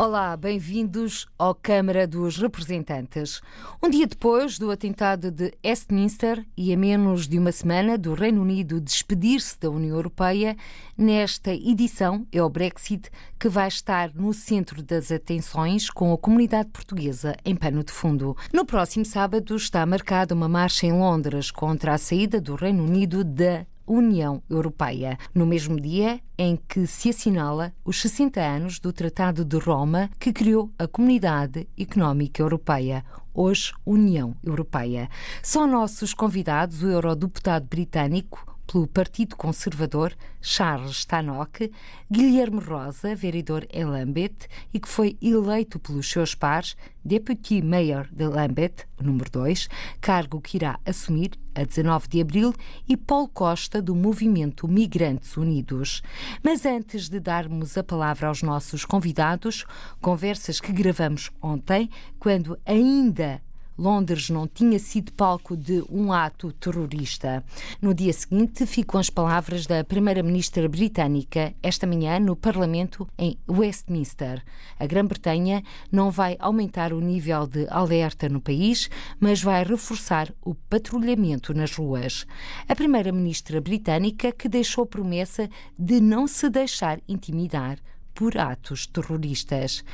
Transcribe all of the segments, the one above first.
Olá, bem-vindos ao Câmara dos Representantes. Um dia depois do atentado de Westminster e a menos de uma semana do Reino Unido despedir-se da União Europeia, nesta edição é o Brexit que vai estar no centro das atenções com a comunidade portuguesa em pano de fundo. No próximo sábado está marcada uma marcha em Londres contra a saída do Reino Unido da União Europeia, no mesmo dia em que se assinala os 60 anos do Tratado de Roma que criou a Comunidade Económica Europeia, hoje União Europeia. São nossos convidados o eurodeputado britânico pelo Partido Conservador, Charles Tannock, Guilherme Rosa, vereador em Lambeth e que foi eleito pelos seus pares Deputy Mayor de Lambeth, número 2, cargo que irá assumir a 19 de abril, e Paulo Costa, do Movimento Migrantes Unidos. Mas antes de darmos a palavra aos nossos convidados, conversas que gravamos ontem, quando ainda Londres não tinha sido palco de um ato terrorista. No dia seguinte, ficam as palavras da Primeira-Ministra britânica, esta manhã, no Parlamento em Westminster. A Grã-Bretanha não vai aumentar o nível de alerta no país, mas vai reforçar o patrulhamento nas ruas. A Primeira-Ministra britânica que deixou promessa de não se deixar intimidar por atos terroristas.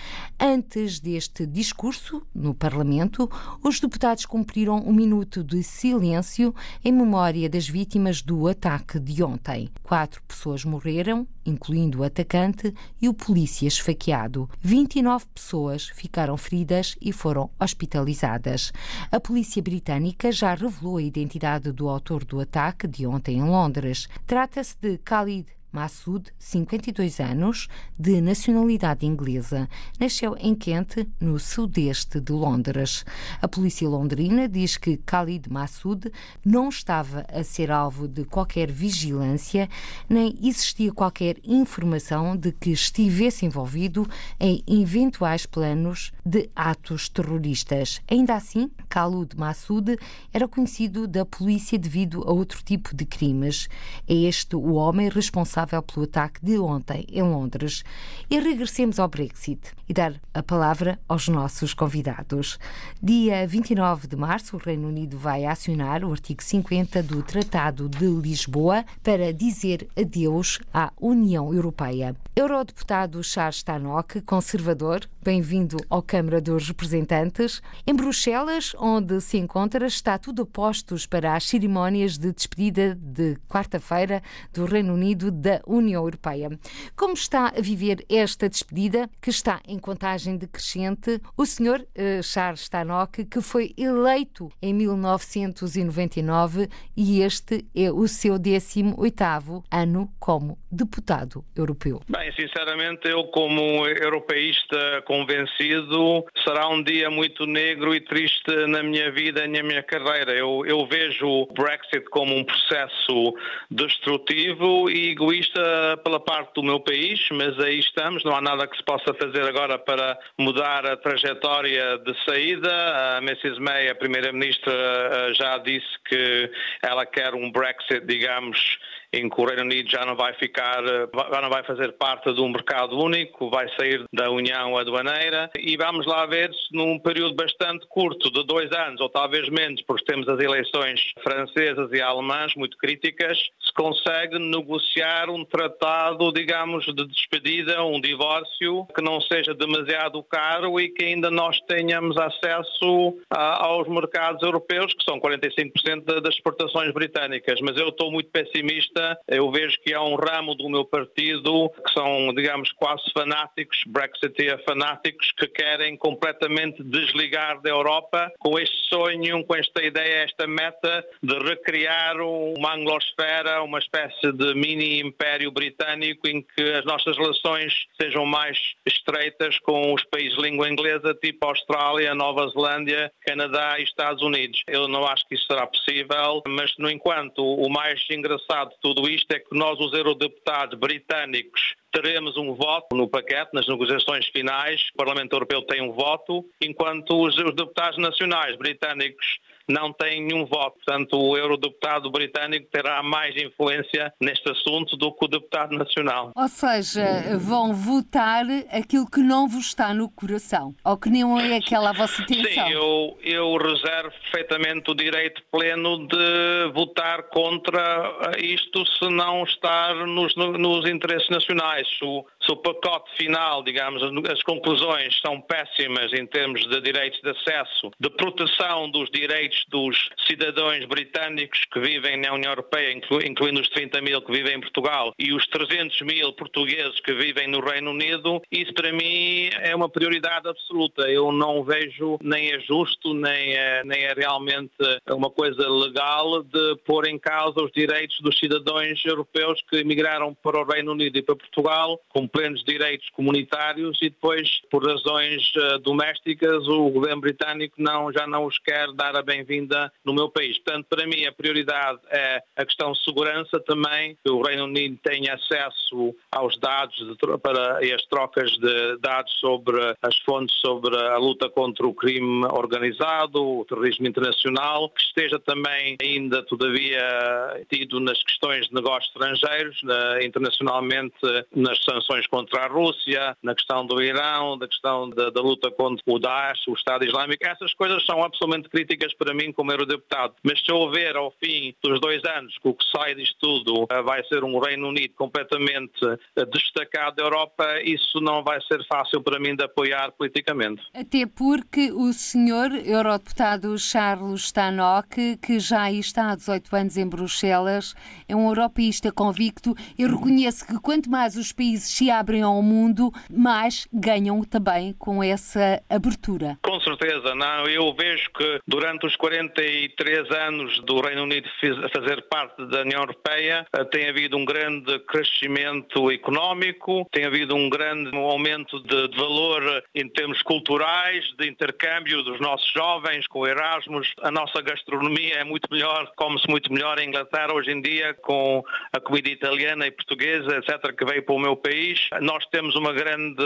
Antes deste discurso no Parlamento, os deputados cumpriram um minuto de silêncio em memória das vítimas do ataque de ontem. Quatro pessoas morreram, incluindo o atacante e o polícia esfaqueado. 29 pessoas ficaram feridas e foram hospitalizadas. A polícia britânica já revelou a identidade do autor do ataque de ontem em Londres. Trata-se de Khalid Massoud, 52 anos, de nacionalidade inglesa, nasceu em Kent, no sudeste de Londres. A polícia londrina diz que Khalid Massoud não estava a ser alvo de qualquer vigilância, nem existia qualquer informação de que estivesse envolvido em eventuais planos de atos terroristas. Ainda assim, Khalid Massoud era conhecido da polícia devido a outro tipo de crimes. É este o homem responsável responsável pelo ataque de ontem em Londres. E regressemos ao Brexit e dar a palavra aos nossos convidados. Dia 29 de março, o Reino Unido vai acionar o artigo 50 do Tratado de Lisboa para dizer adeus à União Europeia. Eurodeputado Charles Tannock, conservador, bem-vindo ao Câmara dos Representantes. Em Bruxelas, onde se encontra, está tudo a postos para as cerimónias de despedida de quarta-feira do Reino Unido da União Europeia. Como está a viver esta despedida, que está em contagem decrescente, o senhor uh, Charles Tannock, que foi eleito em 1999 e este é o seu 18º ano como deputado europeu? Bem, sinceramente, eu como europeísta convencido, será um dia muito negro e triste na minha vida e na minha carreira. Eu, eu vejo o Brexit como um processo destrutivo e egoísta vista pela parte do meu país, mas aí estamos, não há nada que se possa fazer agora para mudar a trajetória de saída. A Mrs. May, a Primeira-Ministra, eh, já disse que ela quer um Brexit, digamos, em que o Reino Unido já não vai ficar, já não vai fazer parte de um mercado único, vai sair da União Aduaneira e vamos lá ver se num período bastante curto, de dois anos ou talvez menos, porque temos as eleições francesas e alemãs muito críticas, se consegue negociar um tratado, digamos, de despedida, um divórcio, que não seja demasiado caro e que ainda nós tenhamos acesso a, aos mercados europeus, que são 45% das exportações britânicas. Mas eu estou muito pessimista eu vejo que há um ramo do meu partido que são, digamos, quase fanáticos, Brexiteer fanáticos, que querem completamente desligar da Europa com este sonho, com esta ideia, esta meta de recriar uma anglosfera, uma espécie de mini império britânico em que as nossas relações sejam mais estreitas com os países de língua inglesa, tipo Austrália, Nova Zelândia, Canadá e Estados Unidos. Eu não acho que isso será possível, mas no entanto, o mais engraçado de tudo tudo isto é que nós, os eurodeputados britânicos, teremos um voto no paquete, nas negociações finais. O Parlamento Europeu tem um voto, enquanto os, os deputados nacionais britânicos não tem nenhum voto. Portanto, o eurodeputado britânico terá mais influência neste assunto do que o deputado nacional. Ou seja, vão votar aquilo que não vos está no coração, ou que não é aquela a vossa intenção. Sim, eu, eu reservo perfeitamente o direito pleno de votar contra isto se não estar nos, nos interesses nacionais. Se o, se o pacote final, digamos, as conclusões são péssimas em termos de direitos de acesso, de proteção dos direitos dos cidadãos britânicos que vivem na União Europeia, incluindo os 30 mil que vivem em Portugal e os 300 mil portugueses que vivem no Reino Unido, isso para mim é uma prioridade absoluta. Eu não vejo nem é justo, nem é, nem é realmente uma coisa legal de pôr em causa os direitos dos cidadãos europeus que emigraram para o Reino Unido e para Portugal com plenos direitos comunitários e depois, por razões uh, domésticas, o governo britânico não, já não os quer dar a bem bem-vinda no meu país. Portanto, para mim, a prioridade é a questão de segurança também, que o Reino Unido tenha acesso aos dados de, para, e as trocas de dados sobre as fontes sobre a luta contra o crime organizado, o terrorismo internacional, que esteja também ainda, todavia, tido nas questões de negócios estrangeiros, na, internacionalmente nas sanções contra a Rússia, na questão do Irão, da questão da, da luta contra o Daesh, o Estado Islâmico. Essas coisas são absolutamente críticas para mim como eurodeputado. Mas se houver ao fim dos dois anos que o que sai disto tudo eh, vai ser um Reino Unido completamente eh, destacado da Europa, isso não vai ser fácil para mim de apoiar politicamente. Até porque o senhor eurodeputado Charles Stanock, que já está há 18 anos em Bruxelas, é um europeísta convicto e reconhece que quanto mais os países se abrem ao mundo, mais ganham também com essa abertura. Com certeza, não. Eu vejo que durante os nos 43 anos do Reino Unido a fazer parte da União Europeia, eh, tem havido um grande crescimento económico, tem havido um grande aumento de, valor em termos culturais, de intercâmbio dos nossos jovens com Erasmus. A nossa gastronomia é muito melhor, come-se muito melhor em Inglaterra hoje em dia, com a comida italiana e portuguesa, etc., que veio para o meu país. Nós temos uma grande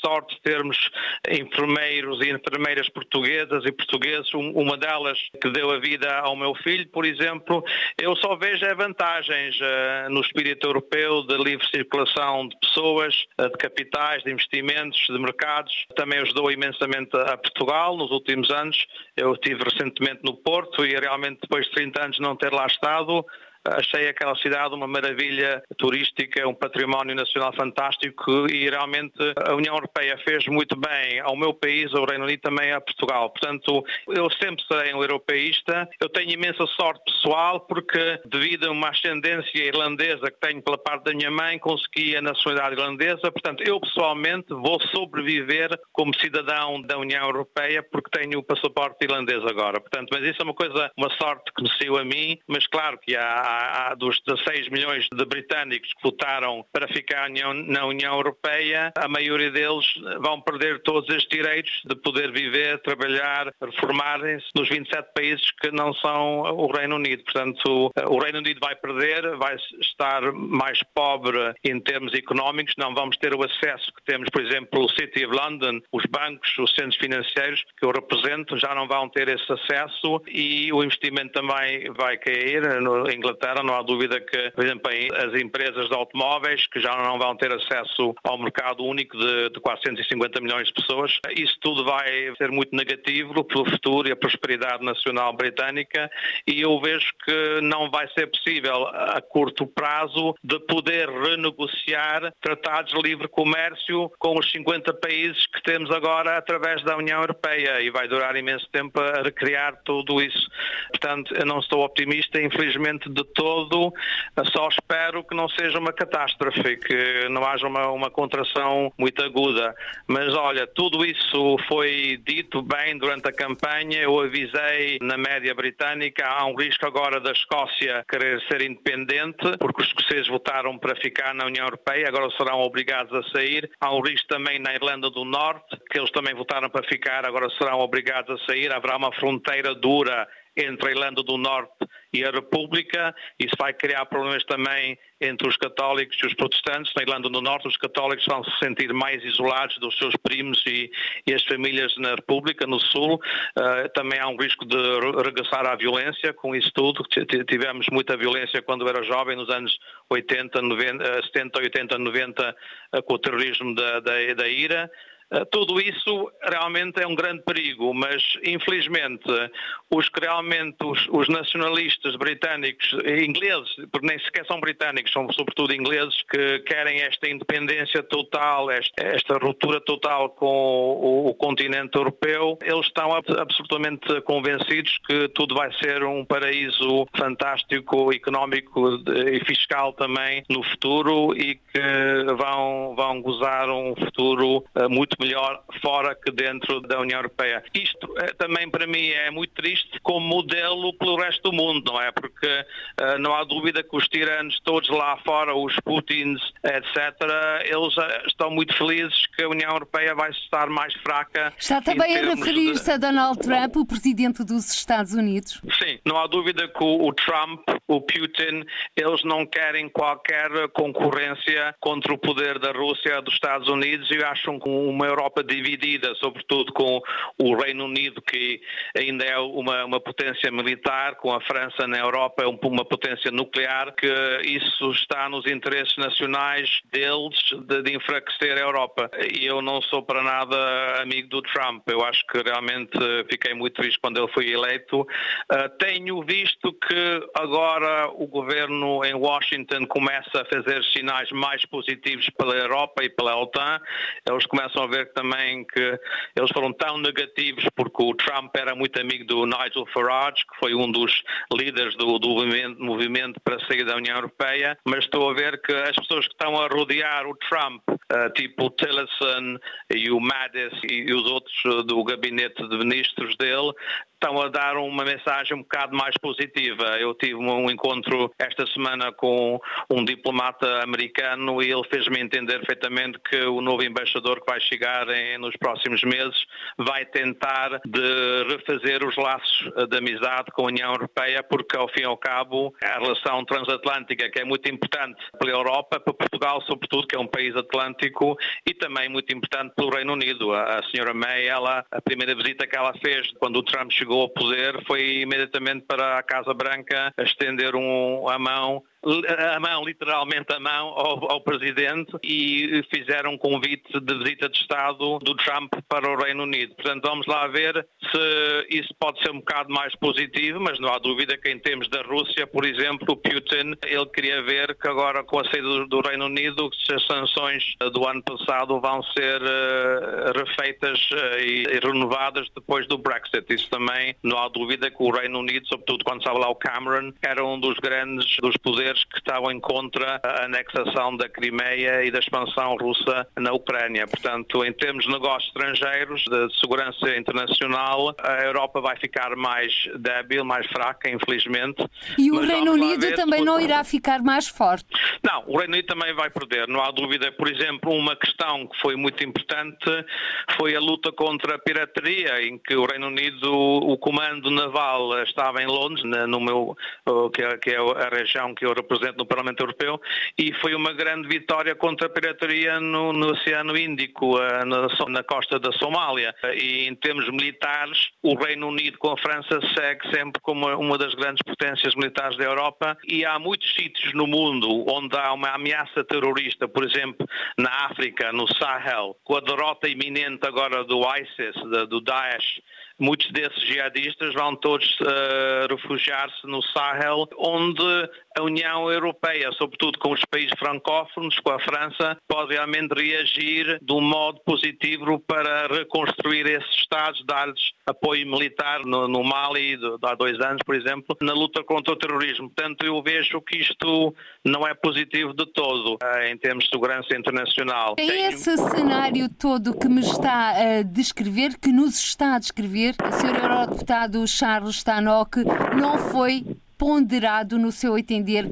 sorte de termos enfermeiros e enfermeiras portuguesas e portugueses. Uma delas que deu a vida ao meu filho, por exemplo, eu só vejo é vantagens uh, no espírito europeu de livre circulação de pessoas, uh, de capitais, de investimentos, de mercados. Também ajudou imensamente a Portugal nos últimos anos. Eu estive recentemente no Porto e realmente depois de 30 anos não ter lá estado, achei aquela cidade uma maravilha turística, um património nacional fantástico e realmente a União Europeia fez muito bem ao meu país, ao Reino Unido, também a Portugal. Portanto, eu sempre serei um europeísta. Eu tenho imensa sorte pessoal porque, devido a uma ascendência irlandesa que tenho pela parte da minha mãe, consegui a nacionalidade irlandesa. Portanto, eu pessoalmente vou sobreviver como cidadão da União Europeia porque tenho o passaporte irlandês agora. Portanto, mas isso é uma coisa, uma sorte que me saiu a mim, mas claro que há há, dos 16 milhões de britânicos que votaram para ficar na União Europeia, a maioria deles vão perder todos estes direitos de poder viver, trabalhar, reformarem-se nos 27 países que não são o Reino Unido. Portanto, o Reino Unido vai perder, vai estar mais pobre em termos económicos, não vamos ter o acesso que temos, por exemplo, o City of London, os bancos, os centros financeiros que eu represento já não vão ter esse acesso e o investimento também vai cair. No Inglaterra não há dúvida que, por exemplo, as empresas de automóveis que já não vão ter acesso ao mercado único de, de 450 milhões de pessoas, isso tudo vai ser muito negativo pelo futuro e a prosperidade nacional britânica e eu vejo que não vai ser possível a curto prazo de poder renegociar tratados de livre comércio com os 50 países que temos agora através da União Europeia e vai durar imenso tempo a recriar tudo isso. Portanto, eu não estou optimista, infelizmente, de todo, só espero que não seja uma catástrofe, que não haja uma, uma contração muito aguda. Mas olha, tudo isso foi dito bem durante a campanha, eu avisei na média britânica, há um risco agora da Escócia querer ser independente, porque os escoceses votaram para ficar na União Europeia, agora serão obrigados a sair. Há um risco também na Irlanda do Norte, que eles também votaram para ficar, agora serão obrigados a sair. Haverá uma fronteira dura entre a Irlanda do Norte e a República. Isso vai criar problemas também entre os católicos e os protestantes. Na Irlanda do Norte, os católicos vão se sentir mais isolados dos seus primos e, e as famílias na República, no Sul. Uh, também há um risco de regressar à violência com isso tudo. Tivemos muita violência quando era jovem, nos anos 80, 90, 70, 80, 90, com o terrorismo da, da, da IRA. Eh, tudo isso realmente é um grande perigo, mas infelizmente os que realmente os, os, nacionalistas britânicos, ingleses, porque nem sequer são britânicos, são sobretudo ingleses que querem esta independência total, esta, esta ruptura total com o, o, continente europeu, eles estão absolutamente convencidos que tudo vai ser um paraíso fantástico, económico e fiscal também no futuro e que vão, vão gozar um futuro eh, muito melhor fora que dentro da União Europeia. Isto eh, também para mim é muito triste como modelo pelo resto do mundo, não é? Porque uh, não há dúvida que os tiranos todos lá fora, os Putins, etc., eles uh, estão muito felizes que a União Europeia vai estar mais fraca. Está também a referir-se de... a Donald Trump, o presidente dos Estados Unidos? Sim, não há dúvida que o, o Trump, o Putin, eles não querem qualquer concorrência contra o poder da Rússia, dos Estados Unidos e acham que uma Europa dividida, sobretudo com o Reino Unido, que ainda é uma, uma potência militar, com a França na Europa é uma potência nuclear, que isso está nos interesses nacionais deles de, de enfraquecer a Europa. E eu não sou para nada amigo do Trump. Eu acho que realmente fiquei muito triste quando ele foi eleito. Uh, tenho visto que agora o governo em Washington começa a fazer sinais mais positivos pela Europa e pela OTAN. Eles começam a ver também que eles foram tão negativos porque o Trump era muito amigo do Nigel Farage, que foi um dos líderes do, do movimento, movimento, para sair da União Europeia, mas estou a ver que as pessoas que estão a rodear o Trump, uh, tipo o Tillerson e o Mattis e, os outros uh, do gabinete de ministros dele, estão a dar uma mensagem um bocado mais positiva. Eu tive um encontro esta semana com um diplomata americano e ele fez-me entender perfeitamente que o novo embaixador que vai chegar em, nos próximos meses vai tentar de refazer os laços de amizade com a União Europeia, porque ao fim e ao cabo a relação transatlântica que é muito importante pela Europa, para Portugal sobretudo, que é um país atlântico, e também muito importante pelo Reino Unido. A, a senhora May, ela, a primeira visita que ela fez quando o Trump chegou chegou ao poder foi imediatamente para a Casa Branca estender um, a mão a mão, literalmente a mão, ao, ao, Presidente e fizeram um convite de visita de Estado do Trump para o Reino Unido. Portanto, vamos lá ver se isso pode ser um bocado mais positivo, mas não há dúvida que em termos da Rússia, por exemplo, o Putin, ele queria ver que agora com a saída do, Reino Unido, que as sanções do ano passado vão ser uh, refeitas uh, e, e, renovadas depois do Brexit. Isso também não há dúvida que o Reino Unido, sobretudo quando estava lá o Cameron, era um dos grandes dos poderes que estavam contra a anexação da Crimeia e da expansão russa na Ucrânia. Portanto, em termos de negócios estrangeiros, de segurança internacional, a Europa vai ficar mais débil, mais fraca, infelizmente. E o Mas Reino Unido também não irá ficar mais forte? Não, o Reino Unido também vai perder, não há dúvida. Por exemplo, uma questão que foi muito importante foi a luta contra a pirataria, em que o Reino Unido, o comando naval estava em Londres, no meu, que é, é a região que eu represento no Parlamento Europeu, e foi uma grande vitória contra a pirataria no, no Oceano Índico, eh, na, na, costa da Somália. E em termos militares, o Reino Unido com a França segue sempre como uma das grandes potências militares da Europa e há muitos sítios no mundo onde há uma ameaça terrorista, por exemplo, na África, no Sahel, com a derrota iminente agora do ISIS, do Daesh, muitos desses jihadistas vão todos uh, refugiar-se no Sahel, onde a União Europeia, sobretudo com os países francófonos, com a França, pode realmente reagir de um modo positivo para reconstruir esses Estados, dar-lhes apoio militar no, no Mali de, há dois anos, por exemplo, na luta contra o terrorismo. Portanto, eu vejo que isto não é positivo de todo uh, em termos de segurança internacional. É esse cenário todo que me está a descrever, que nos está a descrever, o Sr. Eurodeputado Charles Stanock não foi ponderado, no seu entender,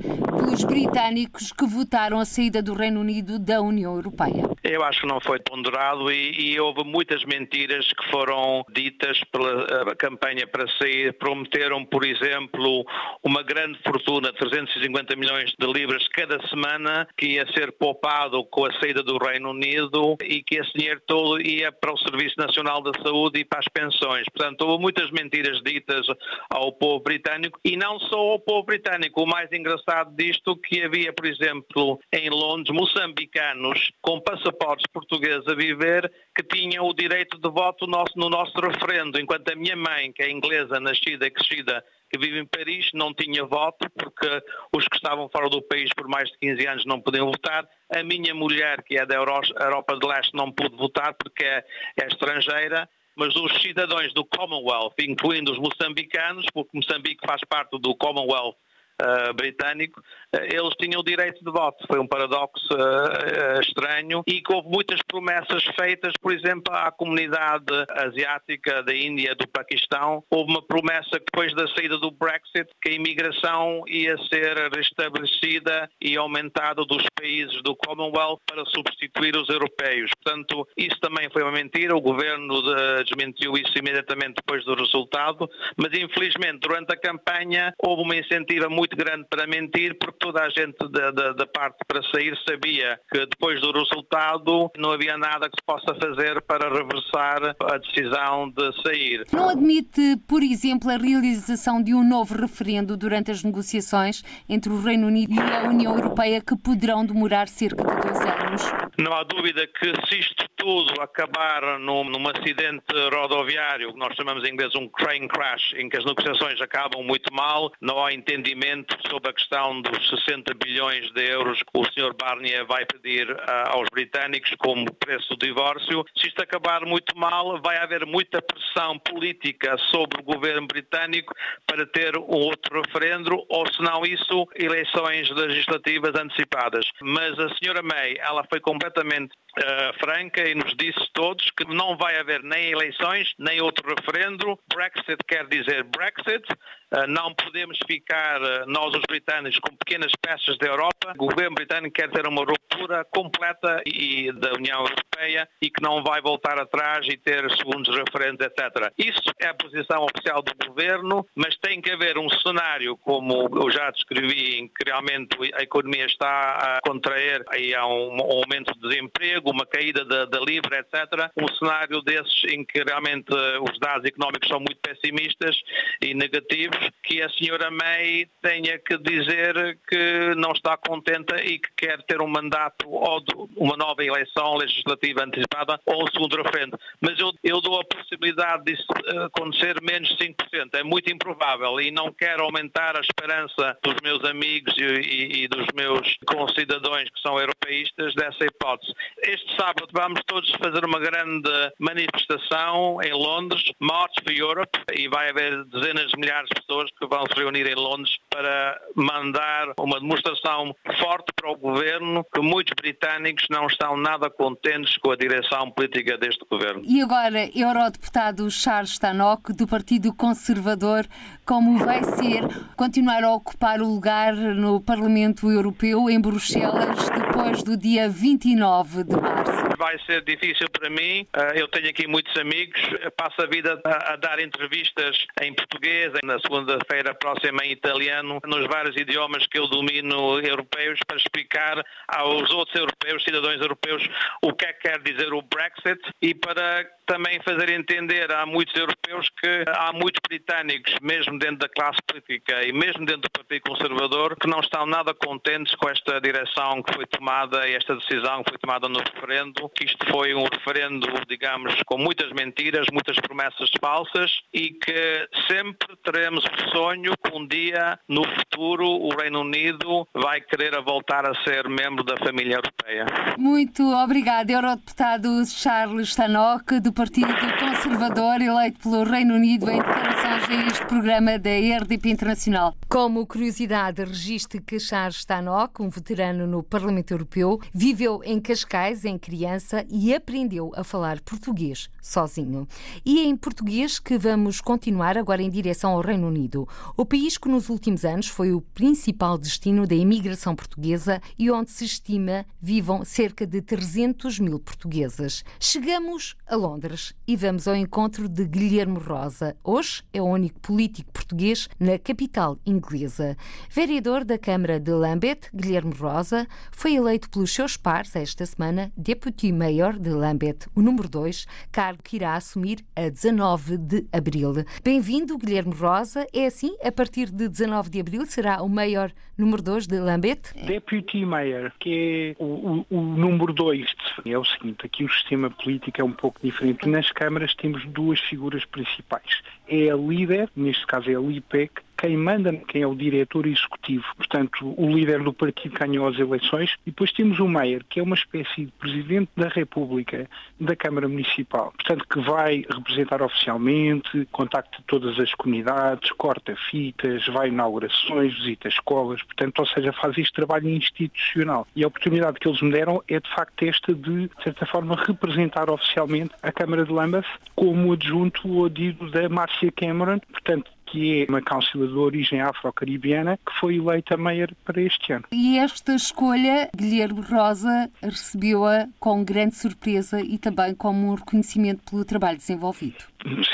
pelos britânicos que votaram a saída do Reino Unido da União Europeia? Eu acho que não foi ponderado e, e houve muitas mentiras que foram ditas pela campanha para sair. Prometeram, por exemplo, uma grande fortuna, 350 milhões de libras cada semana, que ia ser poupado com a saída do Reino Unido e que esse dinheiro todo ia para o Serviço Nacional da Saúde e para as pensões. Portanto, houve muitas mentiras ditas ao povo britânico e não só ao povo britânico. O mais engraçado disto que havia, por exemplo, em Londres, moçambicanos com passaportes portugueses a viver que tinham o direito de voto no nosso referendo, enquanto a minha mãe, que é inglesa, nascida e crescida que vive em Paris, não tinha voto, porque os que estavam fora do país por mais de 15 anos não podiam votar. A minha mulher, que é da Europa de Leste, não pôde votar porque é, é estrangeira mas os cidadãos do Commonwealth, incluindo os moçambicanos, porque Moçambique faz parte do Commonwealth uh, britânico, uh, eles tinham o direito de voto. Foi um paradoxo uh, estranho e que houve muitas promessas feitas, por exemplo, à comunidade asiática da Índia, do Paquistão. Houve uma promessa que depois da saída do Brexit, que a imigração ia ser restabelecida e aumentada dos países do Commonwealth para substituir os europeus. Portanto, isso também foi uma mentira. O governo desmentiu isso imediatamente depois do resultado, mas infelizmente durante a campanha houve uma incentiva muito muito grande para mentir, porque toda a gente da, da, da, parte para sair sabia que depois do resultado não havia nada que se possa fazer para reversar a decisão de sair. Não admite, por exemplo, a realização de um novo referendo durante as negociações entre o Reino Unido e a União Europeia que poderão demorar cerca de dois anos? Não há dúvida que se isto tudo acabar num, num acidente rodoviário, que nós chamamos em inglês um train crash, em que as negociações acabam muito mal, não há entendimento sobre a questão dos 60 bilhões de euros que o Sr. Barnier vai pedir uh, aos britânicos como preço do divórcio. Se isto acabar muito mal, vai haver muita pressão política sobre o governo britânico para ter um outro referendo, ou se não isso, eleições legislativas antecipadas. Mas a Sra. May, ela foi completamente uh, franca e nos disse todos que não vai haver nem eleições, nem outro referendo. Brexit quer dizer Brexit. Uh, não podemos ficar, uh, nós os britânicos, com pequenas peças da Europa. O governo britânico quer ter uma ruptura completa e, da União Europeia e que não vai voltar atrás e ter segundos referendos, etc. Isso é a posição oficial do governo, mas tem que haver um cenário, como eu já descrevi, em que realmente a economia está a contrair e há um, um aumento de desemprego emprego, uma caída da, da etc. Um cenário desses em que realmente eh, os dados económicos são muito pessimistas e negativos, que a senhora May tenha que dizer que não está contente e que quer ter um mandato ou uma nova eleição legislativa antecipada ou segundo referendo. Mas eu, eu dou a possibilidade disso eh, acontecer menos 5%. É muito improvável e não quero aumentar a esperança dos meus amigos e, e, e dos meus concidadãos que são europeístas dessa hipótese este sábado vamos todos fazer uma grande manifestação em Londres, March for Europe, e vai haver dezenas de milhares de pessoas que vão se reunir em Londres para mandar uma demonstração forte para o governo que muitos britânicos não estão nada contentes com a direção política deste governo. E agora, eurodeputado Charles Tannock, do Partido Conservador, como vai ser continuar a ocupar o lugar no Parlamento Europeu em Bruxelas depois do dia 29 de março? Vai ser difícil para mim. Eh, eu tenho aqui muitos amigos. Passo a vida a, dar entrevistas em português, na segunda-feira próxima em italiano, nos vários idiomas que eu domino europeus, para explicar aos outros europeus, cidadãos europeus, o que é que quer dizer o Brexit e para também fazer entender a muitos europeus que há muitos britânicos, mesmo dentro da classe política e mesmo dentro do Partido Conservador, que não estão nada contentes com esta direção que foi tomada e esta decisão que foi tomada no referendo, que isto foi um referendo, digamos, com muitas mentiras, muitas promessas falsas e que sempre teremos o sonho que um dia, no futuro, o Reino Unido vai querer voltar a ser membro da família europeia. Muito obrigada, Eurodeputado Charles Tannock, do do Partido Conservador, eleito pelo Reino Unido em declarações a este programa da RDP Internacional. Como curiosidade, registre que Charles Stanock, um veterano no Parlamento Europeu, viveu em Cascais em criança e aprendeu a falar português sozinho. E é em português que vamos continuar agora em direção ao Reino Unido, o país que nos últimos anos foi o principal destino da imigração portuguesa e onde se estima vivam cerca de 300 mil portuguesas. Chegamos a Londres e vamos ao encontro de Guilherme Rosa. Hoje é o único político português na capital inglesa. Vereador da Câmara de Lambeth, Guilherme Rosa foi eleito pelos seus pares esta semana Deputy Mayor de Lambeth, o número 2, cargo que irá assumir a 19 de abril. Bem-vindo, Guilherme Rosa. É assim, a partir de 19 de abril será o Mayor número 2 de Lambeth? Deputy Mayor, que é o, o, o número 2. É o seguinte, aqui o sistema político é um pouco diferente. Nas câmaras temos duas figuras principais. É a líder, neste caso é a LIPEC, quem manda, quem é o diretor executivo, portanto, o líder do partido ganhou as eleições, e depois temos o Mayor, que é uma espécie de presidente da República, da Câmara Municipal, portanto, que vai representar oficialmente, contacta todas as comunidades, corta fitas, vai inaugurações, visita escolas, portanto, ou seja, faz este trabalho institucional. E a oportunidade que eles me deram é, de facto, esta de, de certa forma, representar oficialmente a Câmara de Lambeth como adjunto ou adido da Marcia Cameron, portanto, que é uma councilor de origem afro-caribiana, que foi eleita mayor para este ano. E esta escolha, Guilherme Rosa recebeu-a com grande surpresa e também como um reconhecimento pelo trabalho desenvolvido.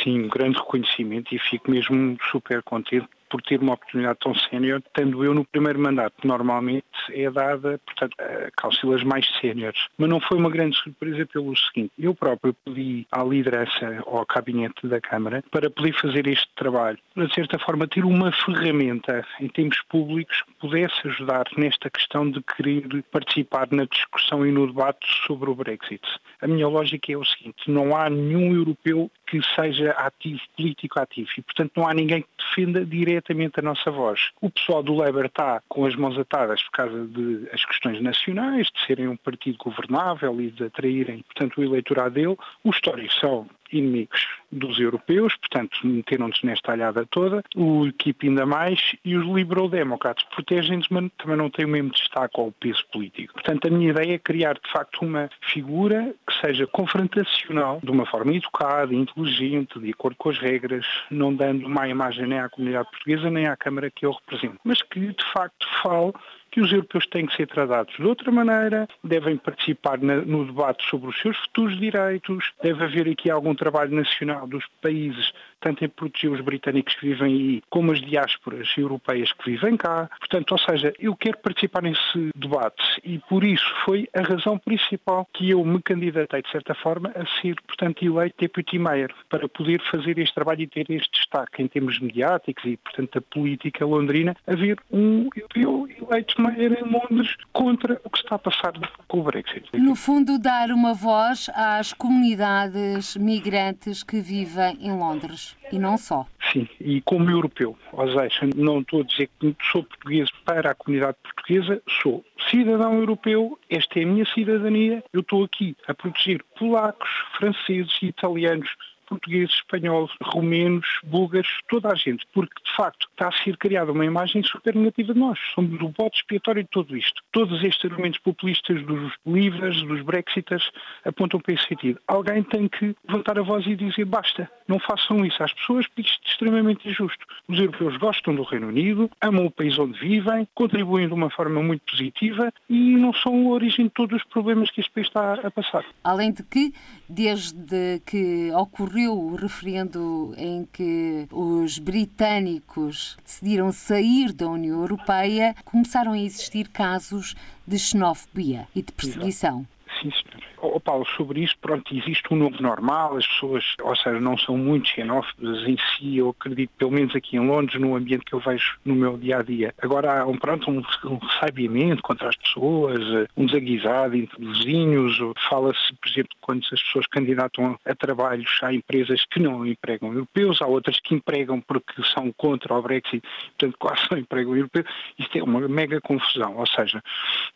Sim, um grande reconhecimento e fico mesmo super contente por ter uma oportunidade tão sénior, tendo eu no primeiro mandato. Normalmente é dada, portanto, a caucilas mais séniores. Mas não foi uma grande surpresa pelo seguinte, eu próprio pedi à liderança, ao gabinete da Câmara, para poder fazer este trabalho, de certa forma ter uma ferramenta em termos públicos que pudesse ajudar nesta questão de querer participar na discussão e no debate sobre o Brexit. A minha lógica é o seguinte, não há nenhum europeu que seja ativo, político ativo, e portanto não há ninguém que defenda diretamente a nossa voz. O pessoal do Labour está com as mãos atadas por causa de as questões nacionais, de serem um partido governável e de atraírem, portanto, o eleitorado dele. Os históricos são inimigos dos europeus, portanto meteram-nos nesta alhada toda, o equipe ainda mais, e os liberal-democratas protegem-nos, mas também não têm o mesmo destaque ao peso político. Portanto, a minha ideia é criar, de facto, uma figura que seja confrontacional, de uma forma educada, inteligente, de acordo com as regras, não dando má imagem nem à comunidade portuguesa, nem à Câmara que eu represento, mas que, de facto, fale que os europeus têm que ser tratados de outra maneira, devem participar na, no debate sobre os seus futuros direitos, deve haver aqui algum trabalho nacional dos países, tanto em proteger os britânicos que vivem aí, como as diásporas europeias que vivem cá. Portanto, ou seja, eu quero participar nesse debate e por isso foi a razão principal que eu me candidatei, de certa forma, a ser, portanto, eleito Deputy Mayor, para poder fazer este trabalho e ter este destaque em termos mediáticos e, portanto, da política londrina, haver um europeu eleito Mayor em Londres contra o que está a passar com o Brexit. No fundo, dar uma voz às comunidades migrantes que vivem em Londres e não só. Sim, e como europeu, ou seja, não estou a dizer que sou português para a comunidade portuguesa, sou cidadão europeu, esta é a minha cidadania, eu estou aqui a proteger polacos, franceses e italianos portugueses, espanhóis, romenos, búlgaros, toda a gente, porque de facto está a ser criada uma imagem super negativa de nós. Somos o bote expiatório de tudo isto. Todos estes argumentos populistas dos livres, dos brexiters, apontam para esse sentido. Alguém tem que levantar a voz e dizer basta, não façam isso às pessoas, porque isto é extremamente injusto. Os europeus gostam do Reino Unido, amam o país onde vivem, contribuem de uma forma muito positiva e não são a origem de todos os problemas que este país está a passar. Além de que, desde que ocorreu ocorreu o referendo em que os britânicos decidiram sair da União Europeia, começaram a existir casos de xenofobia e de perseguição. Sim, senhor. Oh, Paulo, sobre isso, pronto, existe um novo normal, as pessoas, ou seja, não são muito xenófobas em si, eu acredito, pelo menos aqui em Londres, no ambiente que eu vejo no meu dia a dia. Agora há um, pronto, um, um contra as pessoas, um desaguisado entre vizinhos, fala-se, por exemplo, quando as pessoas candidatam a trabalhos, há empresas que não empregam europeus, há outras que empregam porque são contra o Brexit, portanto quase não empregam europeus. Isto é uma mega confusão, ou seja,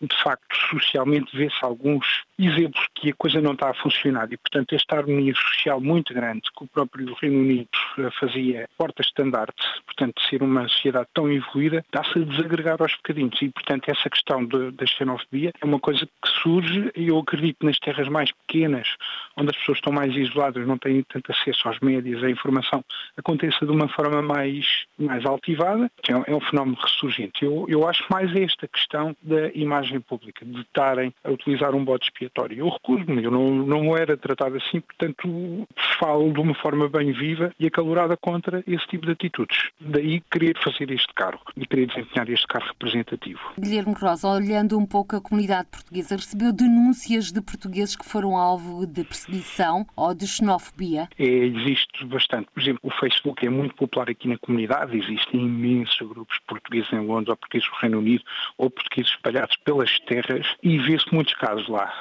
de facto, socialmente vê-se alguns exemplos que coisa não está a funcionar e, portanto, esta harmonia social muito grande que o próprio Reino Unido eh, fazia porta-estandarte, portanto, de ser uma sociedade tão evoluída, está-se a desagregar aos bocadinhos e, portanto, essa questão da xenofobia é uma coisa que surge e eu acredito nas terras mais pequenas, onde as pessoas estão mais isoladas, não têm tanto acesso aos médias, à informação, aconteça de uma forma mais, mais altivada, é, é um fenómeno ressurgente. Eu, eu acho mais esta questão da imagem pública, de estarem a utilizar um bode expiatório. Eu recuso-me, eu não, não era tratado assim, portanto falo de uma forma bem viva e acalorada contra esse tipo de atitudes. Daí querer fazer este cargo e querer desempenhar este cargo representativo. Guilherme Rosa, olhando um pouco a comunidade portuguesa, recebeu denúncias de portugueses que foram alvo de perseguição ou de xenofobia? É, existe bastante. Por exemplo, o Facebook é muito popular aqui na comunidade, existem imensos grupos portugueses em Londres ou portugueses no Reino Unido ou portugueses espalhados pelas terras e vê-se muitos casos lá.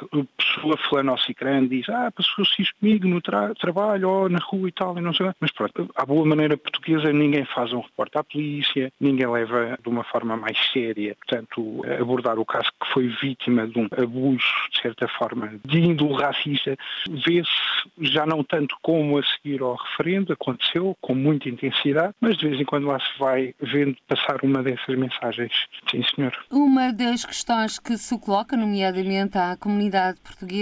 A pessoa fulano ao cicrano diz, ah, passou-se isto comigo no tra trabalho ou na rua e tal, e não sei lá. Mas pronto, à boa maneira portuguesa ninguém faz um reporte à polícia, ninguém leva de uma forma mais séria, portanto, abordar o caso que foi vítima de um abuso, de certa forma, de índole racista, vê-se já não tanto como a seguir ao referendo, aconteceu com muita intensidade, mas de vez em quando lá se vai vendo passar uma dessas mensagens. Sim, senhor. Uma das questões que se coloca, nomeadamente à comunidade portuguesa,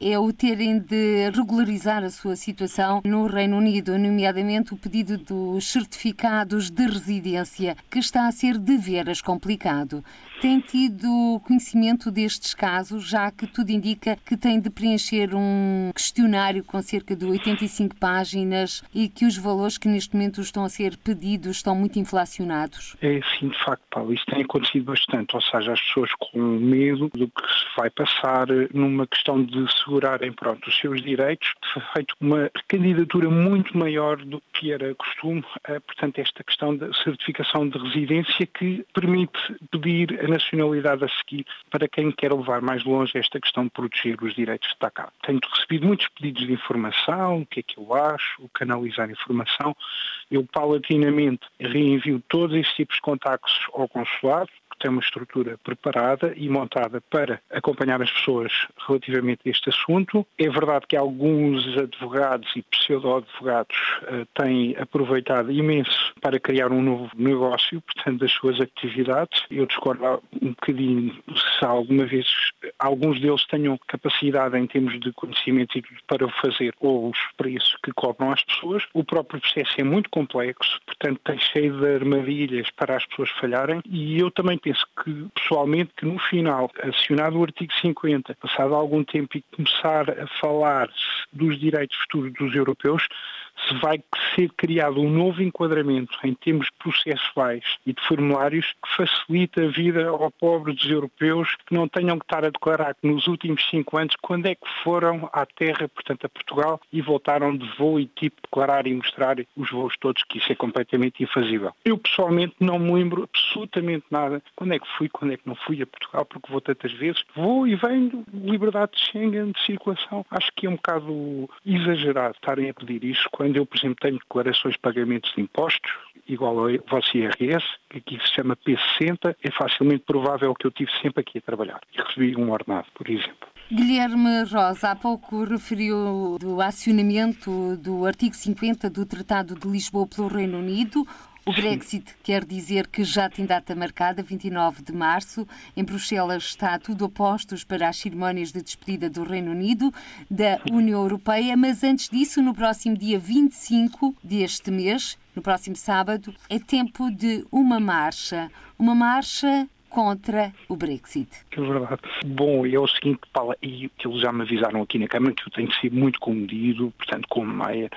é o terem de regularizar a sua situação no Reino Unido, nomeadamente o pedido dos certificados de residência, que está a ser de veras complicado. Tem tido conhecimento destes casos, já que tudo indica que tem de preencher um questionário com cerca de 85 páginas e que os valores que neste momento estão a ser pedidos estão muito inflacionados? É sim, de facto, Paulo. Isso tem acontecido bastante, ou seja, as pessoas com medo do que se vai passar numa questão de segurarem pronto, os seus direitos, feito uma candidatura muito maior do que era costume, eh, portanto, esta questão da certificação de residência que permite pedir a nacionalidade a seguir para quem quer levar mais longe esta questão de proteger os direitos de cá. Tenho recebido muitos pedidos de informação, o que é que eu acho, o canalizar informação. Eu paulatinamente reenvio todos esses tipos de contactos ao consulado, tem uma estrutura preparada e montada para acompanhar as pessoas relativamente a este assunto. É verdade que alguns advogados e pseudo-advogados uh, têm aproveitado imenso para criar um novo negócio, portanto, das suas atividades. Eu discordo um bocadinho se alguma vez alguns deles tenham capacidade em termos de conhecimento para o fazer ou os preços que cobram às pessoas. O próprio processo é muito complexo, portanto, tem cheio de armadilhas para as pessoas falharem e eu também penso que, pessoalmente, que no final, acionado o artigo 50, passado algum tempo e começar a falar dos direitos futuros dos europeus, se vai ser criado um novo enquadramento em termos processuais e de formulários que facilita a vida ao pobre dos europeus que não tenham que estar a declarar que nos últimos cinco anos quando é que foram à terra, portanto a Portugal, e voltaram de voo e tipo declarar e mostrar os voos todos, que isso é completamente infazível. Eu pessoalmente não me lembro absolutamente nada quando é que fui, quando é que não fui a Portugal, porque vou tantas vezes. Vou e venho, liberdade de Schengen, de circulação. Acho que é um bocado exagerado estarem a pedir isso quando quando eu, por exemplo, tenho declarações de pagamentos de impostos, igual ao vosso IRS, que aqui se chama P60, é facilmente provável que eu tive sempre aqui a trabalhar e recebi um ordenado, por exemplo. Guilherme Rosa, há pouco referiu do acionamento do artigo 50 do Tratado de Lisboa pelo Reino Unido. O Brexit quer dizer que já tem data marcada, 29 de março. Em Bruxelas está tudo a postos para as cerimónias de despedida do Reino Unido da União Europeia, mas antes disso, no próximo dia 25 deste mês, no próximo sábado, é tempo de uma marcha. Uma marcha contra o Brexit. É verdade. Bom, é o seguinte, Paula, e que eles já me avisaram aqui na Câmara que eu tenho sido muito comedido, portanto, com meia,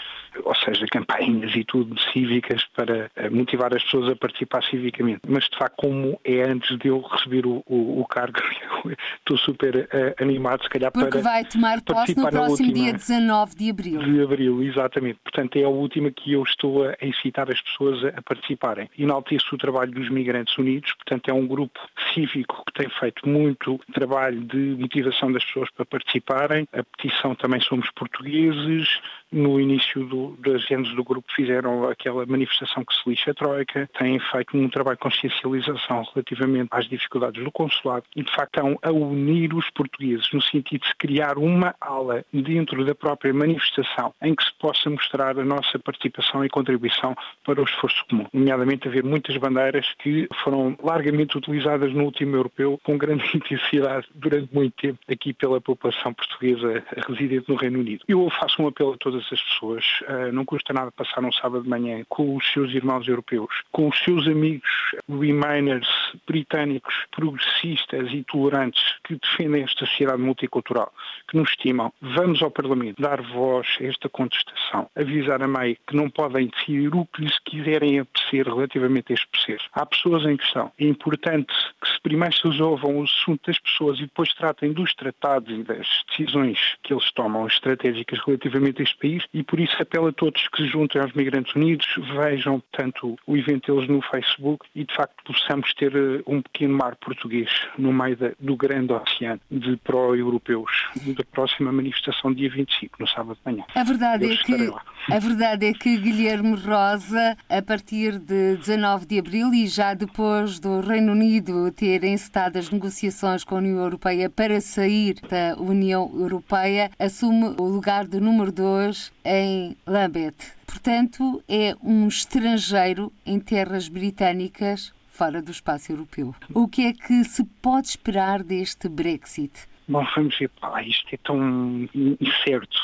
ou seja, campanhas e tudo cívicas para eh, motivar as pessoas a participar civicamente. Mas, de facto, como é antes de eu receber o, o, o cargo, estou super uh, animado, se calhar, Porque para. vai tomar posse no próximo dia 19 de abril. De abril, exatamente. Portanto, é a última que eu estou a incitar as pessoas a, a participarem. Enalteço o trabalho dos Migrantes Unidos, portanto, é um grupo cívico que tem feito muito trabalho de motivação das pessoas para participarem. A petição também Somos Portugueses. No início do, das anos do grupo fizeram aquela manifestação que se lixa a Troika. Têm feito um trabalho de consciencialização relativamente às dificuldades do consulado e, de facto, estão a unir os portugueses no sentido de criar uma ala dentro da própria manifestação em que se possa mostrar a nossa participação e contribuição para o esforço comum. Nomeadamente haver muitas bandeiras que foram largamente utilizadas no último europeu com grande intensidade durante muito tempo aqui pela população portuguesa residente no Reino Unido. Eu faço um apelo a todas as pessoas, uh, não custa nada passar um sábado de manhã com os seus irmãos europeus, com os seus amigos Remainers britânicos, progressistas e tolerantes que defendem esta sociedade multicultural, que nos estimam. Vamos ao Parlamento dar voz a esta contestação, avisar a MEI que não podem decidir o que lhes quiserem apetecer relativamente a este processo. Há pessoas em questão. É importante que se primeiro se resolvam o assunto das pessoas e depois tratem dos tratados e das decisões que eles tomam estratégicas relativamente a este país e por isso apelo a todos que se juntem aos Migrantes Unidos, vejam tanto o evento deles no Facebook e de facto possamos ter eh, um pequeno mar português no meio da, do grande oceano de pró-europeus da próxima manifestação dia 25, no sábado de manhã. A verdade, é que, a verdade é que Guilherme Rosa, a partir de 19 de abril e já depois do Reino Unido ter encetado as negociações com a União Europeia para sair da União Europeia, assume o lugar de número 2 em Lambeth. Portanto, é um estrangeiro em terras britânicas fora do espaço europeu. O que é que se pode esperar deste Brexit? Bom, vamos ver, ah, isto é tão incerto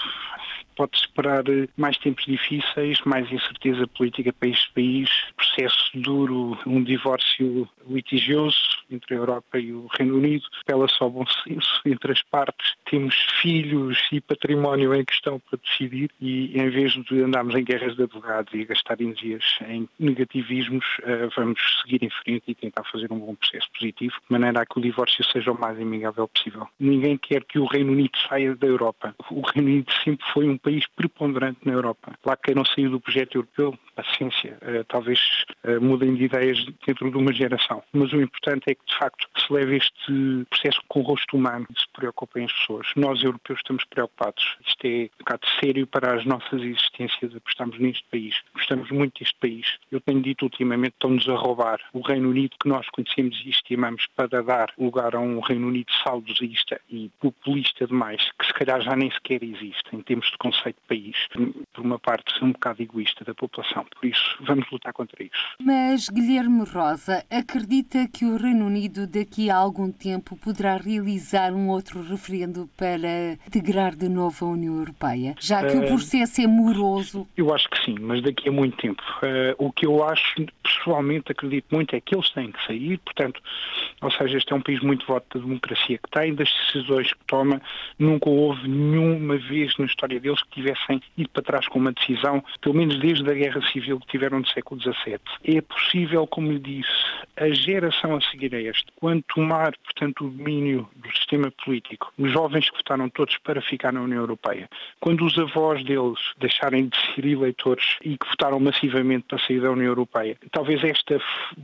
pode esperar mais tempos difíceis, mais incerteza política para este país, processo duro, um divórcio litigioso entre a Europa e o Reino Unido, pela só bom senso entre as partes. Temos filhos e património em questão para decidir e em vez de andarmos em guerras de advogados e gastar energias em negativismos, eh, vamos seguir em frente e tentar fazer um bom processo positivo, de maneira a que o divórcio seja o mais amigável possível. Ninguém quer que o Reino Unido saia da Europa. O Reino Unido sempre foi um país preponderante na Europa. Lá quem não saiu do projeto europeu, paciência, uh, talvez uh, mudem de ideias dentro de uma geração. Mas o importante é que, de facto, se leve este processo com o rosto humano se preocupem as pessoas. Nós, europeus, estamos preocupados. Isto é um bocado sério para as nossas existências, apostamos neste país. Gostamos muito deste país. Eu tenho dito ultimamente, estão-nos a roubar o Reino Unido que nós conhecemos e estimamos para dar lugar a um Reino Unido saudosista e populista demais, que se calhar já nem sequer existe em termos de conceito de país, por uma parte um bocado egoísta da população. Por isso, vamos lutar contra isso. Mas Guilherme Rosa acredita que o Reino Unido daqui a algum tempo poderá realizar um outro referendo para integrar de novo a União Europeia, já que uh, o processo é moroso? Eu acho que sim, mas daqui a muito tempo. Uh, o que eu acho, pessoalmente acredito muito, é que eles têm que sair, portanto, ou seja, este é um país muito voto da democracia que tem, das decisões que toma, nunca houve nenhuma vez na história deles que tivessem ido para trás com uma decisão, pelo menos desde a Guerra Civil que tiveram no século XVII. É possível, como lhe disse, a geração a seguir a este, quando tomar, portanto, o domínio do sistema político, os jovens que votaram todos para ficar na União Europeia, quando os avós deles deixarem de ser eleitores e que votaram massivamente para sair da União Europeia, talvez esta,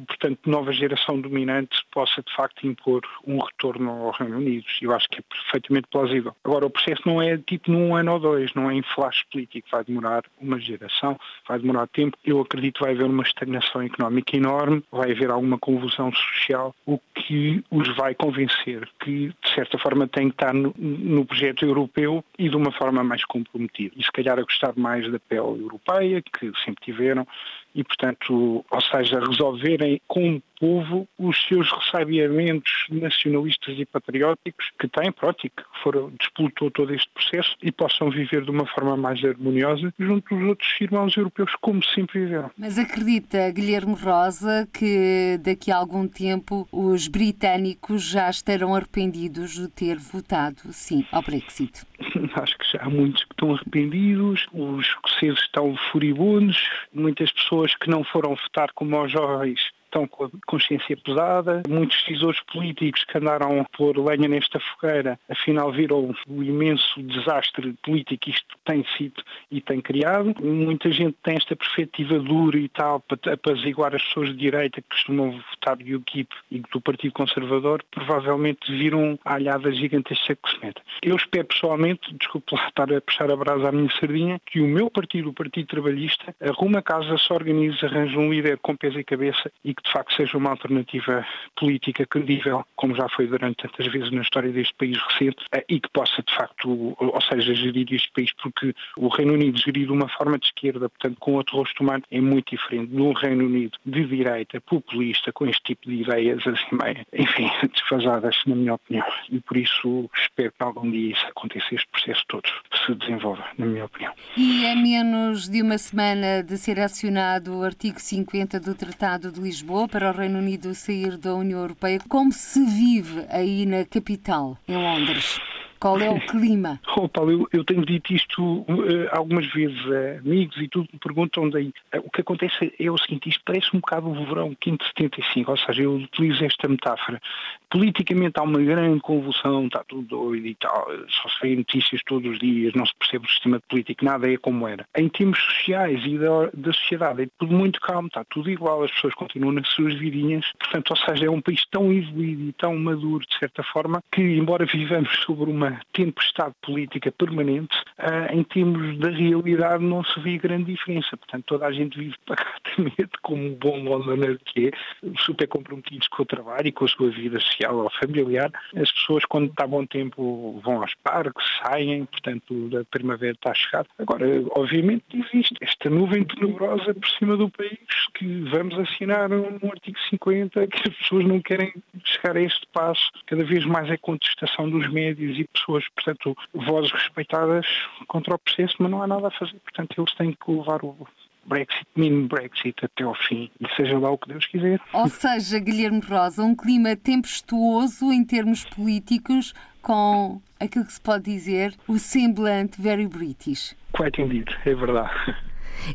portanto, nova geração dominante possa, de facto, impor um retorno ao Reino Unido. Eu acho que é perfeitamente plausível. Agora, o processo não é tipo num ano ou dois, não é em flash político, vai demorar uma geração, vai demorar tempo. Eu acredito que vai haver uma estagnação económica enorme, vai haver alguma convulsão social, o que os vai convencer que, de certa forma, têm que estar no, no projeto europeu e de uma forma mais comprometida. E se calhar a gostar mais da pele europeia, que sempre tiveram, e, portanto, ou seja, resolverem com o povo os seus ressabiamentos nacionalistas e patrióticos que têm, pronto, e que foram, disputou todo este processo e possam viver de uma forma mais harmoniosa junto dos outros irmãos europeus, como sempre viveram. Mas acredita, Guilherme Rosa, que daqui a algum tempo os britânicos já estarão arrependidos de ter votado sim ao Brexit? Acho que já há muitos que estão arrependidos, os escoceses estão furibundos, muitas pessoas que não foram votar como os jovens estão com a consciência pesada, muitos decisores políticos que andaram a pôr lenha nesta fogueira, afinal viram o imenso desastre político que isto tem sido e tem criado. Muita gente tem esta perspectiva dura e tal para apaziguar as pessoas de direita que costumam votar do UKIP e do Partido Conservador, provavelmente viram a alhada gigantesca que se mete. Eu espero pessoalmente, desculpe lá estar a puxar a brasa à minha sardinha, que o meu partido, o Partido Trabalhista, arrume a casa, se organize, arranje um líder com peso e cabeça e que de facto seja uma alternativa política credível, como já foi durante tantas vezes na história deste país recente, eh, e que possa de facto, ou seja, gerir este país, porque o Reino Unido gerir de uma forma de esquerda, portanto com outro rosto humano, é muito diferente de um Reino Unido de direita, populista, com este tipo de ideias assim meio, enfim, desfasadas, na minha opinião. E por isso espero que algum dia isso aconteça, este processo todo se desenvolva, na minha opinião. E a menos de uma semana de ser acionado o artigo 50 do Tratado de Lisboa para o Reino Unido sair da União Europeia, como se vive aí na capital, em Londres? Qual é o clima? Oh, Paulo, eu, eu tenho dito isto uh, algumas vezes a amigos e tudo me perguntam daí. Uh, o que acontece é o seguinte, isto parece um bocado o verão 575, ou seja, eu utilizo esta metáfora. Politicamente há uma grande convulsão, está tudo doido e tal, só se vê notícias todos os dias, não se percebe o sistema político, nada é como era. Em termos sociais e da, da sociedade é tudo muito calmo, está tudo igual, as pessoas continuam nas suas vidinhas, portanto, ou seja, é um país tão evoluído e tão maduro, de certa forma, que embora vivamos sobre uma tempestade política permanente, uh, em termos da realidade não se vê grande diferença. Portanto, toda a gente vive pacatamente como um bom londoner que é, super comprometidos com o trabalho e com a sua vida social ou familiar. As pessoas, quando está bom tempo, vão aos parques, saem, portanto, a primavera está a chegar. Agora, obviamente, existe esta nuvem tenebrosa por cima do país que vamos assinar um artigo 50 que as pessoas não querem chegar a este passo. Cada vez mais é contestação dos médios e pessoas, portanto, vozes respeitadas contra o processo, mas não há nada a fazer. Portanto, eles têm que levar o Brexit, mini Brexit até ao fim, e seja lá o que Deus quiser. Ou seja, Guilherme Rosa, um clima tempestuoso em termos políticos, com aquilo que se pode dizer o semblante very British. Quite indeed, é verdade.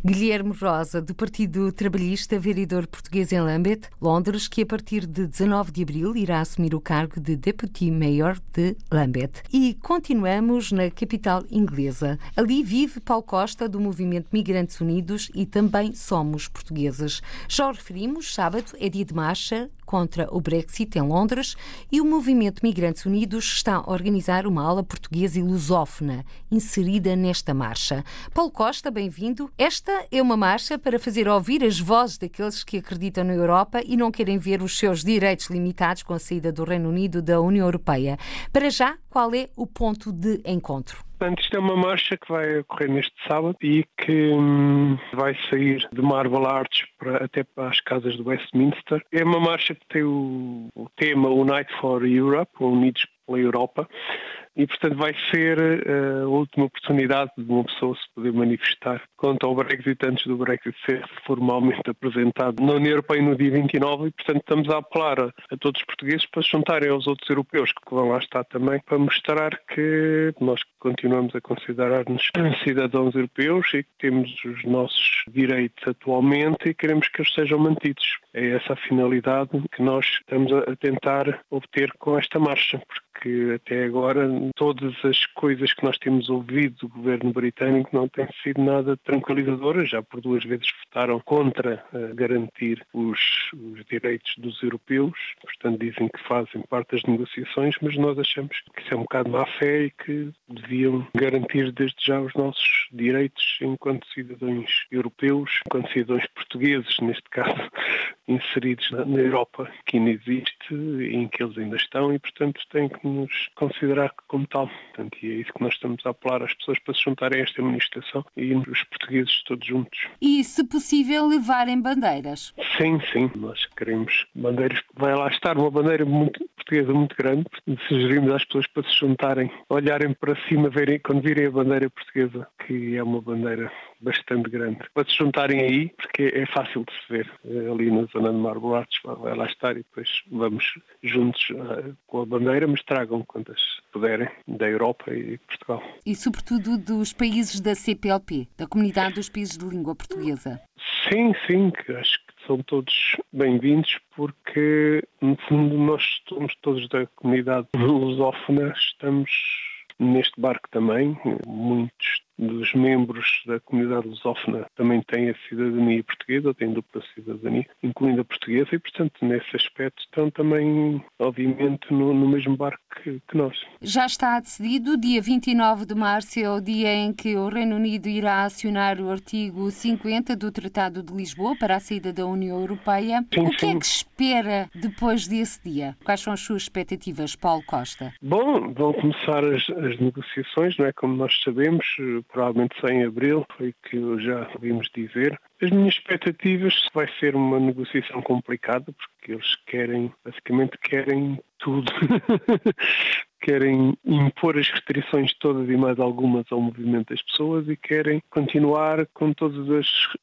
Guilherme Rosa, do Partido Trabalhista, vereador português em Lambeth, Londres, que a partir de 19 de abril irá assumir o cargo de Deputy Mayor de Lambeth. E continuamos na capital inglesa. Ali vive Paulo Costa, do Movimento Migrantes Unidos, e também somos portugueses. Já o referimos, sábado é dia de marcha contra o Brexit em Londres e o Movimento Migrantes Unidos está a organizar uma ala portuguesa e lusófona inserida nesta marcha. Paulo Costa, bem-vindo. Esta é uma marcha para fazer ouvir as vozes daqueles que acreditam na Europa e não querem ver os seus direitos limitados com a saída do Reino Unido da União Europeia. Para já, qual é o ponto de encontro? Portanto, isto é uma marcha que vai ocorrer neste sábado e que hum, vai sair de Marble Arch para, até para as casas do Westminster. É uma marcha que tem o, o tema Unite for Europe, Unidos pela Europa, e, portanto, vai ser uh, a última oportunidade de uma pessoa se poder manifestar contra o Brexit antes do Brexit ser formalmente apresentado na União Europeia no dia 29 e, portanto, estamos a apelar a todos os portugueses para se juntarem aos outros europeus que vão lá estar também para mostrar que nós continuamos a considerar-nos cidadãos europeus e que temos os nossos direitos atualmente e queremos que eles sejam mantidos. É essa a finalidade que nós estamos a tentar obter com esta marcha, porque até agora todas as coisas que nós temos ouvido do governo britânico não têm sido nada tranquilizadoras. Já por duas vezes votaram contra uh, garantir os, os, direitos dos europeus. Portanto, dizem que fazem parte das negociações, mas nós achamos que isso é um bocado má fé e que deviam garantir desde já os nossos direitos enquanto cidadãos europeus, enquanto cidadãos portugueses, neste caso, inseridos na, Europa, que ainda existe, em que eles ainda estão e, portanto, têm que nos considerar como tal. Portanto, e é isso que nós estamos a apelar às pessoas para se juntarem a esta manifestação e os portugueses todos juntos. E, se possível, levarem bandeiras? Sim, sim. Nós queremos bandeiras. Vai lá estar uma bandeira muito portuguesa muito grande. Sugerimos às pessoas para se juntarem, olharem para cima, verem, quando virem a bandeira portuguesa, que é uma bandeira bastante grande. Para se juntarem aí, porque é fácil de se ver eh, ali na zona de Marboates, vai lá estar e depois vamos juntos uh, com a bandeira, mas tragam quantas puderem da Europa e Portugal. E sobretudo dos países da CPLP, da Comunidade dos Países de Língua Portuguesa. Sim, sim, que acho que são todos bem-vindos porque, no fundo, nós somos todos da comunidade lusófona, estamos neste barco também. Muitos dos membros da comunidade lusófona também têm a cidadania portuguesa, têm dupla cidadania, incluindo a portuguesa, e, portanto, nesse aspecto estão também, obviamente, no, no mesmo barco que, que, nós. Já está decidido, dia 29 de março é o dia em que o Reino Unido irá acionar o artigo 50 do Tratado de Lisboa para a saída da União Europeia. Sim, o que é sim. é que espera depois desse dia? Quais são as suas expectativas, Paulo Costa? Bom, vão começar as, as negociações, não é? Como nós sabemos, provavelmente só em abril, foi o que já ouvimos dizer. As minhas expectativas vai ser uma negociação complicada, porque eles querem, basicamente querem tudo. querem impor as restrições todas e mais algumas ao movimento das pessoas e querem continuar com todos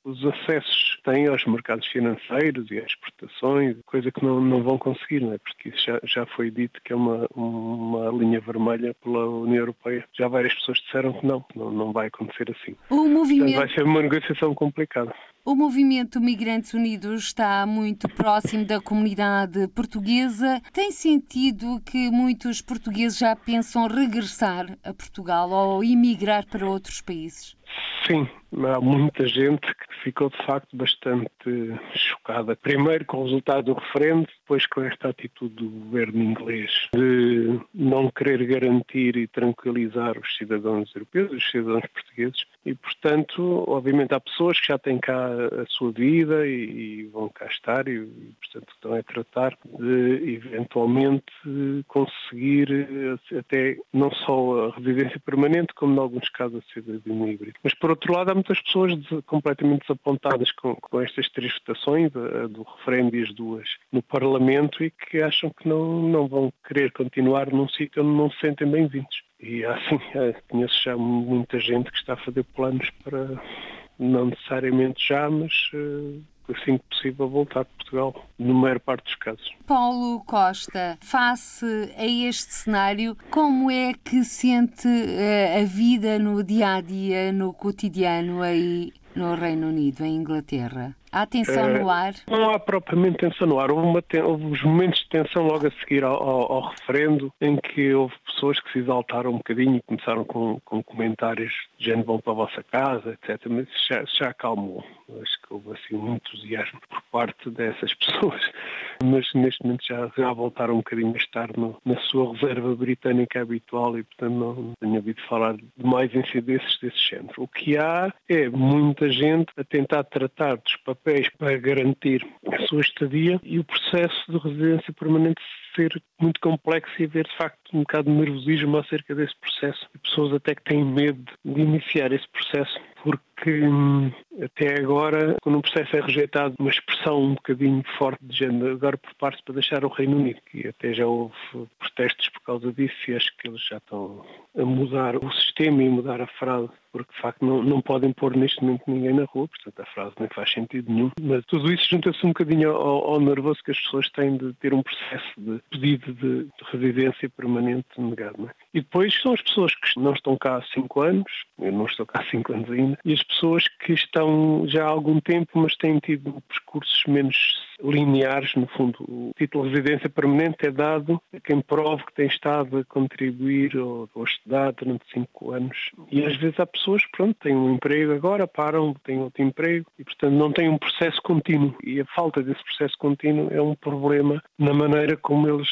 os acessos que têm aos mercados financeiros e às exportações, coisa que não, não vão conseguir, não é? porque isso já, já foi dito que é uma, uma linha vermelha pela União Europeia. Já várias pessoas disseram que não, não, não vai acontecer assim. O movimento... Portanto, vai ser uma negociação complicada. O movimento Migrantes Unidos está muito próximo da comunidade portuguesa. Tem sentido que muitos portugueses já pensam regressar a Portugal ou emigrar para outros países? Sim, há muita gente que ficou de facto bastante chocada. Primeiro com o resultado do referendo, depois com esta atitude do governo inglês de não querer garantir e tranquilizar os cidadãos europeus, os cidadãos portugueses. E, portanto, obviamente há pessoas que já têm cá a sua vida e, vão cá estar e, portanto, estão a tratar de eventualmente conseguir até não só a residência permanente, como em alguns casos a cidadania híbrida. Mas, por outro lado, há muitas pessoas completamente desapontadas com, com estas três votações, a do referendo e as duas no Parlamento, e que acham que não, não vão querer continuar num sítio onde não se sentem bem-vindos. E assim, conheço já muita gente que está a fazer planos para, não necessariamente já, mas uh, assim que possível, voltar a Portugal, na maior parte dos casos. Paulo Costa, face a este cenário, como é que sente uh, a vida no dia a dia, no cotidiano aí no Reino Unido, em Inglaterra? Há tensão no eh, ar? Não há propriamente tensão no ar. Houve, uma, houve os momentos de tensão logo a seguir ao, ao, ao, referendo, em que houve pessoas que se exaltaram um bocadinho e começaram com, com comentários de gente vão para a vossa casa, etc. Mas já, já acalmou. Acho que houve assim um entusiasmo por parte dessas pessoas. Mas neste momento já, já voltaram um bocadinho a estar no, na sua reserva britânica habitual e, portanto, não tenho ouvido falar de mais incidências desse género. O que há é muita gente a tentar tratar dos papéis papéis para garantir a sua estadia e o processo de residência permanente ser muito complexo e haver de facto um bocado de nervosismo acerca desse processo. E pessoas até que têm medo de iniciar esse processo porque hum, até agora, quando um processo é rejeitado, uma expressão um bocadinho forte de género, agora por parte para deixar o Reino Unido, e até já houve protestos por causa disso e acho que eles já estão a mudar o sistema e mudar a frase, porque de facto não, não podem pôr neste momento ninguém na rua, portanto a frase não faz sentido nenhum. Mas tudo isso junta-se um bocadinho ao, ao, nervoso que as pessoas têm de ter um processo de pedido de, residência permanente negado. É? E depois são as pessoas que não estão cá há cinco anos, eu não estou cá há cinco anos ainda, e as pessoas que estão já há algum tempo, mas têm tido percursos menos lineares, no fundo. O título de residência permanente é dado a quem prove que tem estado a contribuir ou, ou estudar durante cinco anos. E às vezes há pessoas, pronto, têm um emprego agora, param, têm outro emprego e, portanto, não têm um processo contínuo. E a falta desse processo contínuo é um problema na maneira como eles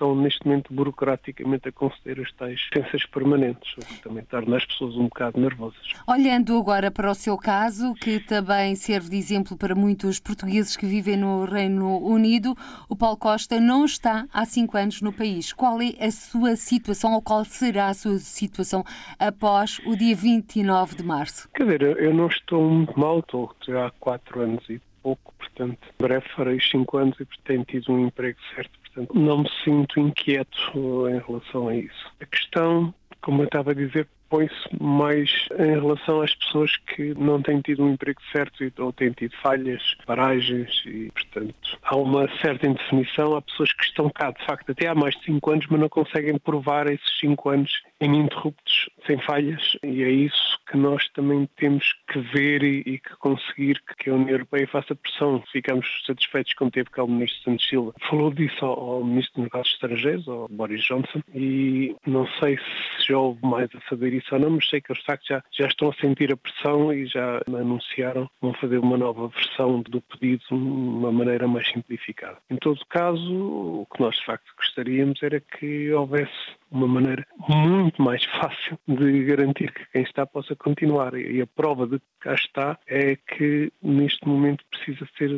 estão neste momento burocraticamente a conceder as tais licenças permanentes, o que também torna as pessoas um bocado nervosas. Olhando agora para o seu caso, que também serve de exemplo para muitos portugueses que vivem no Reino Unido, o Paulo Costa não está há cinco anos no país. Qual é a sua situação ou qual será a sua situação após o dia 29 de março? Quer dizer, eu não estou muito mal, estou já há quatro anos e pouco, portanto, breve farei cinco anos e tenho tido um emprego certo Portanto, não me sinto inquieto em relação a isso. A questão, como eu estava a dizer, põe-se mais em relação às pessoas que não têm tido um emprego certo ou têm tido falhas, paragens e, portanto, há uma certa indefinição. Há pessoas que estão cá, de facto, até há mais de 5 anos, mas não conseguem provar esses 5 anos ininterruptos, sem falhas, e é isso que nós também temos que ver e, e que conseguir que a União Europeia faça pressão. Ficamos satisfeitos quando teve cá o Ministro Santos Silva. Falou disso ao, ao Ministro dos Negócios Estrangeiros, ao Boris Johnson, e não sei se já houve mais a saber isso não, mas sei que eles facto já, já estão a sentir a pressão e já anunciaram que vão fazer uma nova versão do pedido de uma maneira mais simplificada. Em todo caso, o que nós de facto gostaríamos era que houvesse uma maneira muito mais fácil de garantir que quem está possa continuar. E a prova de que cá está é que neste momento precisa ser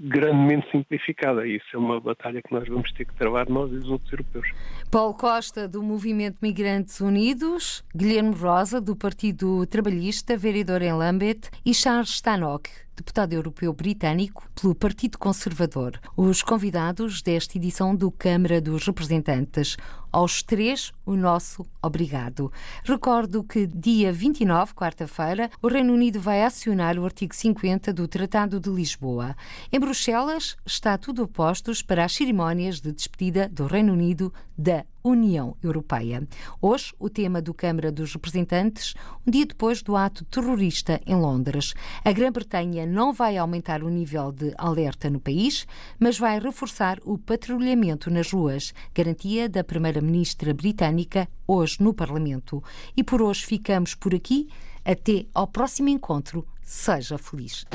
grandemente simplificada. E isso é uma batalha que nós vamos ter que travar nós e os outros europeus. Paulo Costa, do Movimento Migrantes Unidos, Guilherme Rosa, do Partido Trabalhista, vereador em Lambeth, e Charles Stanock, deputado europeu britânico pelo Partido Conservador, os convidados desta edição do Câmara dos Representantes. Aos três, o nosso obrigado. Recordo que dia 29, quarta-feira, o Reino Unido vai acionar o artigo 50 do Tratado de Lisboa. Em Bruxelas está tudo a postos para as cerimónias de despedida do Reino Unido da União Europeia. Hoje, o tema do Câmara dos Representantes, um dia depois do ato terrorista em Londres. A Grã-Bretanha não vai aumentar o nível de alerta no país, mas vai reforçar o patrulhamento nas ruas, garantia da Primeira-Ministra britânica hoje no Parlamento. E por hoje ficamos por aqui. Até ao próximo encontro. Seja feliz.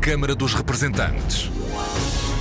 Câmara dos Representantes.